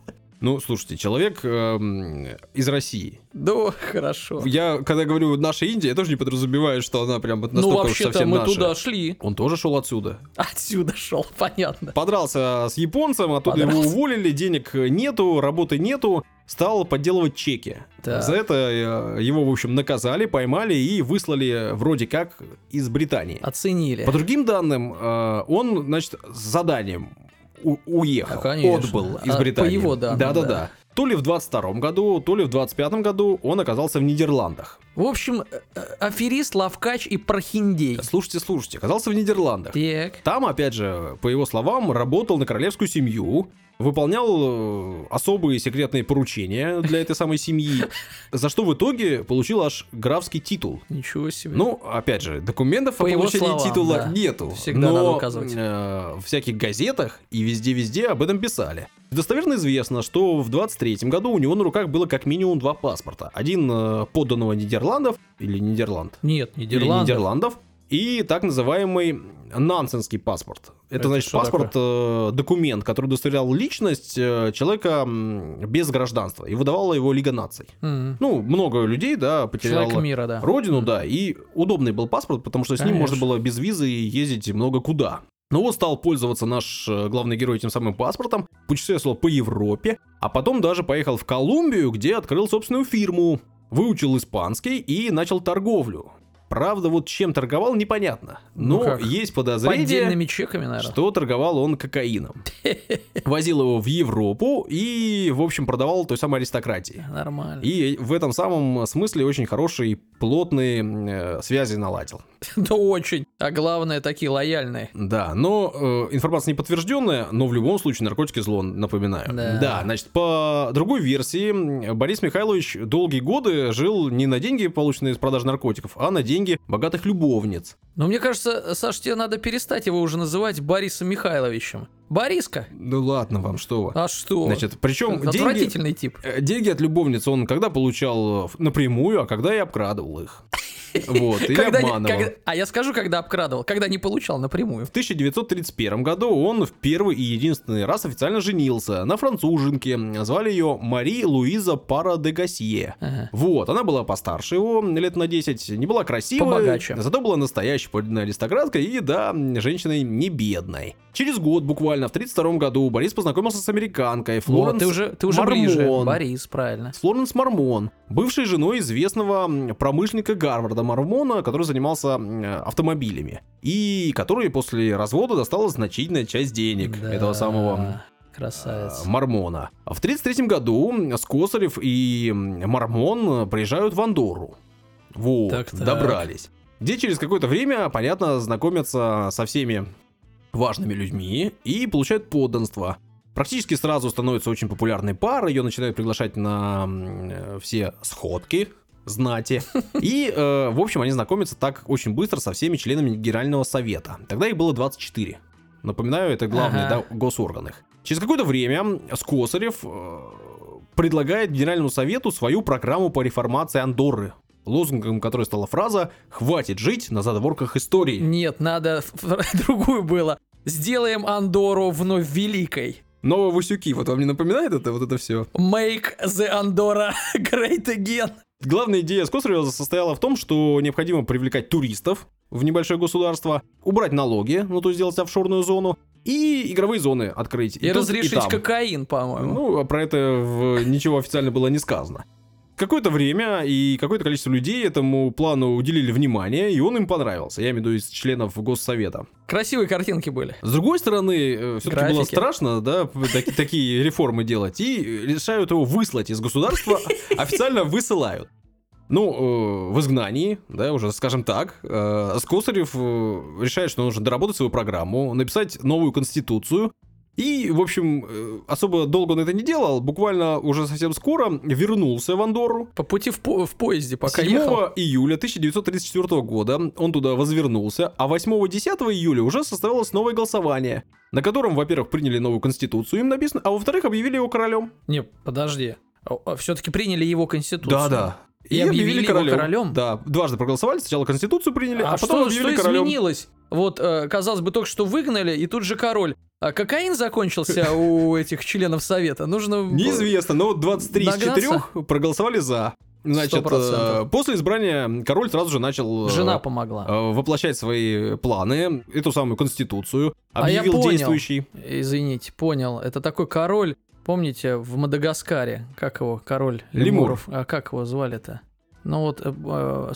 Ну, слушайте, человек эм, из России. Ну, хорошо. Я, когда говорю наша Индия, я тоже не подразумеваю, что она прям Ну, настолько уж вообще-то совсем мы наша. туда шли. Он тоже шел отсюда. Отсюда шел, <laughs> понятно. Подрался с японцем, оттуда его Подрался. уволили, денег нету, работы нету, стал подделывать чеки. Так. За это э, его, в общем, наказали, поймали и выслали вроде как из Британии. Оценили. По другим данным, э, он, значит, с заданием у- уехал, А, конечно. отбыл из А, по Британии. его данным, Да-да-да. да. То ли в 22 году, то ли в 25 году он оказался в Нидерландах. В общем, э, э, аферист, лавкач и прохиндей. Слушайте, слушайте, оказался в Нидерландах. Так. Там, опять же, по его словам, работал на королевскую семью, выполнял э, особые секретные поручения для этой самой семьи, за что в итоге получил аж графский титул. Ничего себе. Ну, опять же, документов По о получении словам, титула да. нету. Всегда но надо указывать. э, в всяких газетах и везде-везде об этом писали. Достоверно известно, что в 23 году у него на руках было как минимум два паспорта. Один э, подданного Нидерландов, или Нидерланд, Нет, или Нидерланды. Нидерландов, и так называемый нансенский паспорт. Это, Это значит паспорт, э, документ, который удостоверял личность э, человека без гражданства и выдавала его Лига наций. М. Ну, много людей, да, потеряло Человек мира, да. родину, да, и удобный был паспорт, потому что с ним можно Конечно. было без визы ездить много куда. Ну вот стал пользоваться наш э, главный герой этим самым паспортом, путешествовал по Европе, а потом даже поехал в Колумбию, где открыл собственную фирму, выучил испанский и начал торговлю. Правда, вот чем торговал, непонятно. Ну Но как? есть подозрение, Поддельными чеками, наверное. что торговал он кокаином. <laughs> Возил его в Европу и, в общем, продавал той самой аристократии. Нормально. И в этом самом смысле очень хорошие, плотные э, связи наладил. <laughs> Да очень. А главное, такие лояльные. Да, но э, информация не подтвержденная, но в любом случае наркотики зло, напоминаю. Да. значит, по другой версии, Борис Михайлович долгие годы жил не на деньги, полученные из продажи наркотиков, а на деньги богатых любовниц. Но мне кажется, Саш, тебе надо перестать его уже называть Борисом Михайловичем. Бориска? Ну ладно вам, что вы. А что? Значит, причем деньги, Отвратительный тип. э, деньги от любовниц он когда получал э, напрямую, а когда и обкрадывал их. Вот, или Когда обманывал. когда- А я скажу, когда обкрадывал, когда не получал напрямую. В 1931 году он в первый и единственный раз официально женился на француженке. Звали ее Мари Луиза Пара де Гасье. Ага. Вот, она была постарше его, лет на 10, не была красивой, Побогаче. зато была настоящей подлинной аристократкой и, да, женщиной не бедной. Через год, буквально, в 32 году, Борис познакомился с американкой Флоренс Вот, ты уже, ты уже Мормон. ближе. Борис, правильно. Флоренс Мормон, бывшей женой известного промышленника Гарварда Мормона, который занимался автомобилями, и которой после развода досталась значительная часть денег Да, этого самого Красавец. э, Мормона. А В 1933 году Скосарев и Мормон приезжают в Андору. Вот, Так-так. добрались. Где через какое-то время, понятно, знакомятся со всеми важными людьми и получают подданство. Практически сразу становится очень популярной парой, ее начинают приглашать на э, все сходки знати. И, э, в общем, они знакомятся так очень быстро со всеми членами Генерального совета. Тогда их было 24. Напоминаю, это главные Ага. да, госорганы. Через какое-то время Скосарев э, предлагает Генеральному совету свою программу по реформации Андорры. лозунгом которой стала фраза «Хватит жить на задворках истории». Нет, надо <laughs> другую было. Сделаем Андору вновь великой. Новые Васюки, вот вам не напоминает это вот это все? Make the Andorra <laughs> great again. Главная идея Скосарева состояла в том, что необходимо привлекать туристов в небольшое государство, убрать налоги, ну то есть сделать офшорную зону, и игровые зоны открыть. И, тут, разрешить там. кокаин, по-моему. Ну, а про это в- ничего официально было не сказано. Какое-то время и какое-то количество людей этому плану уделили внимание, и он им понравился. Я имею в виду из членов Госсовета. Красивые картинки были. С другой стороны, все-таки было страшно, да, таки- такие реформы делать, и решают его выслать из государства, официально высылают. Ну, э, в изгнании, да, уже скажем так, э, Скосарев э, решает, что нужно доработать свою программу, написать новую конституцию, и, в общем, э, особо долго он это не делал, буквально уже совсем скоро вернулся в Андорру, По пути в, по- в поезде, пока 7 ехал. июля 1934 года он туда возвернулся, а 8-10 июля уже состоялось новое голосование, на котором, во-первых, приняли новую конституцию, им написано, а во-вторых, объявили его королем. Не, подожди. Все-таки приняли его конституцию. Да-да. И объявили его королем? Да, дважды проголосовали, сначала конституцию приняли, а, А, потом что, объявили что королем. изменилось? Вот, э, казалось бы, только что выгнали, и тут же король. А кокаин закончился у <laughs> этих членов совета. Нужно... Неизвестно, но вот 23 из Догнаться? 4 проголосовали за. Значит, 100%. э, после избрания король сразу же начал э, Жена помогла. воплощать свои планы, эту самую конституцию, А я объявил понял. действующий. Извините, понял. Это такой король, помните, в Мадагаскаре, как его, король Лемур. лемуров. А как его звали-то? Ну вот,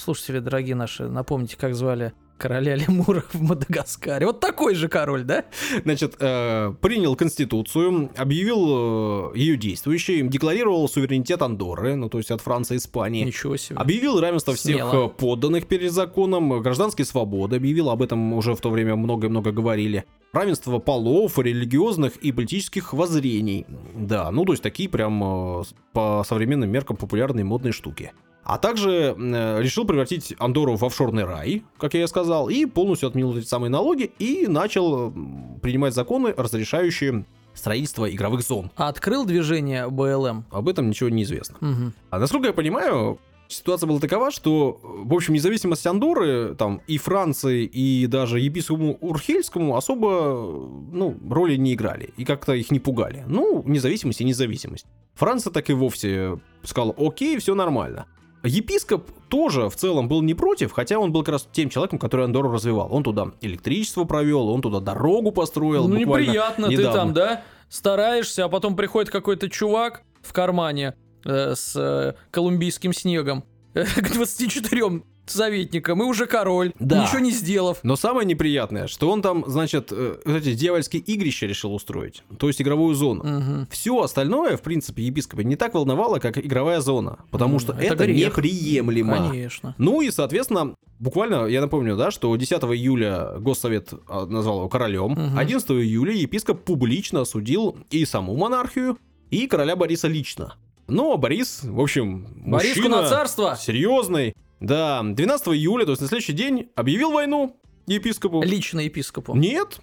слушатели дорогие наши, напомните, как звали короля лемуров в Мадагаскаре. Вот такой же король, да? Значит, э, принял конституцию, объявил э, ее действующей, декларировал суверенитет Андорры, ну то есть от Франции и Испании. Ничего себе. Объявил равенство всех Смело. э, подданных перед законом, гражданские свободы, объявил, об этом уже в то время много-много говорили. Равенство полов, религиозных и политических воззрений. Да, ну то есть такие прям э, по современным меркам популярные модные штуки. А также э, решил превратить Андору в офшорный рай, как я и сказал, и полностью отменил эти самые налоги и начал принимать законы, разрешающие строительство игровых зон. А открыл движение БЛМ? Об этом ничего не известно. Мгм. А насколько я понимаю, ситуация была такова, что, в общем, независимость Андоры, там, и Франции, и даже епископу Урхельскому особо, ну, роли не играли, и как-то их не пугали. Ну, независимость и независимость. Франция так и вовсе сказала, окей, все нормально. Епископ тоже в целом был не против, хотя он был как раз тем человеком, который Андору развивал. Он туда электричество провел, он туда дорогу построил. Ну неприятно, ты недавно. там, да? Стараешься, а потом приходит какой-то чувак в кармане э, с э, колумбийским снегом э, <laughs> к 24 советникам, и уже король, Да. ничего не сделав. Но самое неприятное, что он там, значит, э, вот эти дьявольские игрища решил устроить, то есть игровую зону. Мгм. Все остальное, в принципе, епископа не так волновало, как игровая зона, потому что это это, грех. неприемлемо. Конечно. Ну и, соответственно, буквально, я напомню, да, что 10 июля Госсовет а, назвал его королем, Мгм. 11 июля епископ публично осудил и саму монархию, и короля Бориса лично. Но Борис, в общем, Бориску мужчина на царство! серьезный. Да, 12 июля, то есть на следующий день, объявил войну епископу. Лично епископу. Нет.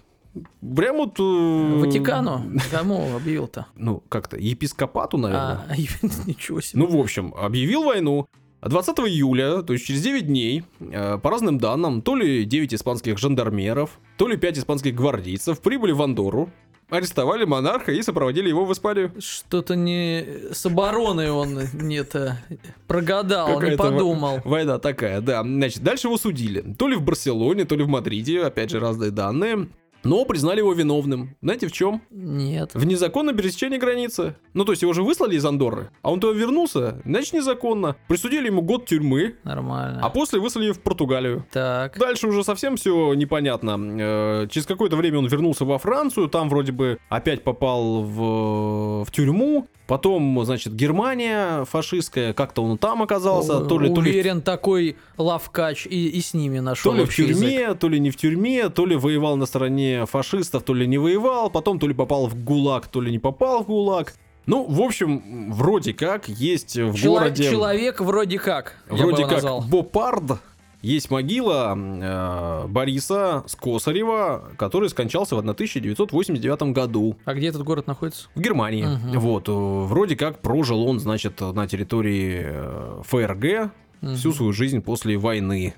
Прям вот... э, Ватикану? Кому объявил-то? Ну, как-то, епископату, наверное. А, <laughs> ничего себе. Ну, в общем, объявил войну. 20 июля, то есть через 9 дней, э, по разным данным, то ли 9 испанских жандармеров, то ли 5 испанских гвардейцев прибыли в Андору, арестовали монарха и сопроводили его в Испанию. Что-то не с обороной он не это прогадал, не подумал. Война такая, да. Значит, дальше его судили. То ли в Барселоне, то ли в Мадриде, опять же, разные данные. Но признали его виновным. Знаете в чем? Нет. В незаконном пересечении границы. Ну, то есть его же выслали из Андорры, а он туда вернулся, значит, незаконно. Присудили ему год тюрьмы, Нормально. а после выслали в Португалию. Так. Дальше уже совсем все непонятно. Э, Через какое-то время он вернулся во Францию, там вроде бы опять попал в, в тюрьму. Потом, значит, Германия фашистская, как-то он там оказался, то ли, то ли, Уверен, такой лавкач и, и с ними нашел то ли в общий язык. тюрьме, то ли не в тюрьме, то ли воевал на стороне фашистов, то ли не воевал, потом то ли попал в ГУЛАГ, то ли не попал в ГУЛАГ. Ну, в общем, вроде как есть в Чело- городе... Человек вроде как. Вроде как назвал. Бопард. Есть могила э, Бориса Скосарева, который скончался в 1989 году А где этот город находится? в Германии. Мгм. Вот, э, вроде как прожил он, значит, на территории э, ФРГ, Мгм. всю свою жизнь после войны.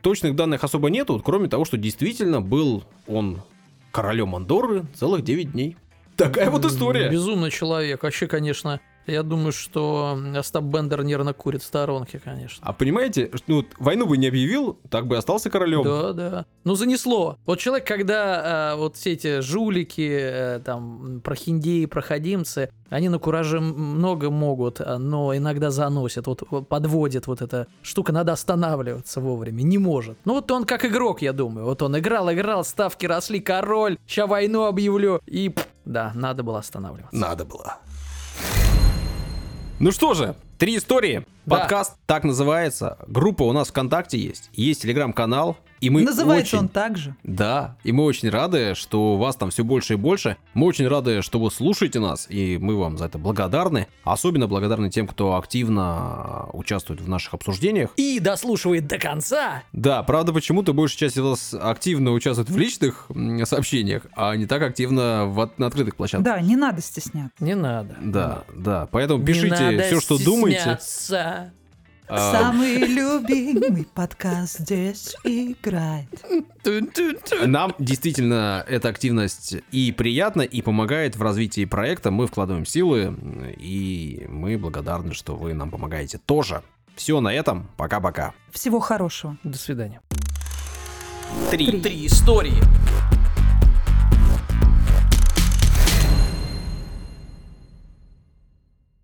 Точных данных особо нету, кроме того, что действительно был он королем Андорры целых 9 дней. Такая вот история. Безумный человек. Вообще, конечно, я думаю, что Остап Бендер нервно курит в сторонке, конечно. А понимаете, ну, вот войну бы не объявил, так бы остался королем. Да, да. Ну, занесло. Вот человек, когда а, вот все эти жулики, э, там, прохиндеи, проходимцы, они на кураже много могут, а, но иногда заносят, вот подводит вот эта штука, надо останавливаться вовремя, не может. Ну, вот он как игрок, я думаю. Вот он играл, играл, ставки росли, король, ща войну объявлю, и, да, надо было останавливаться. Надо было. Ну что же, три истории. Да. Подкаст так называется. Группа у нас ВКонтакте есть. Есть телеграм-канал. И мы Называется очень... он так же. Да, и мы очень рады, что вас там все больше и больше. Мы очень рады, что вы слушаете нас, и мы вам за это благодарны. Особенно благодарны тем, кто активно участвует в наших обсуждениях. И дослушивает до конца. Да, правда, почему-то большая часть из вас активно участвует в личных сообщениях, а не так активно в на открытых площадках. Да, не надо стесняться. Не надо. Да, да, поэтому Не пишите все, что думаете. Стесняться. А, Самый любимый подкаст здесь играет. Нам действительно эта активность и приятна, и помогает в развитии проекта. Мы вкладываем силы, и мы благодарны, что вы нам помогаете тоже. Все на этом. Пока-пока. Всего хорошего. До свидания. Три. Три истории.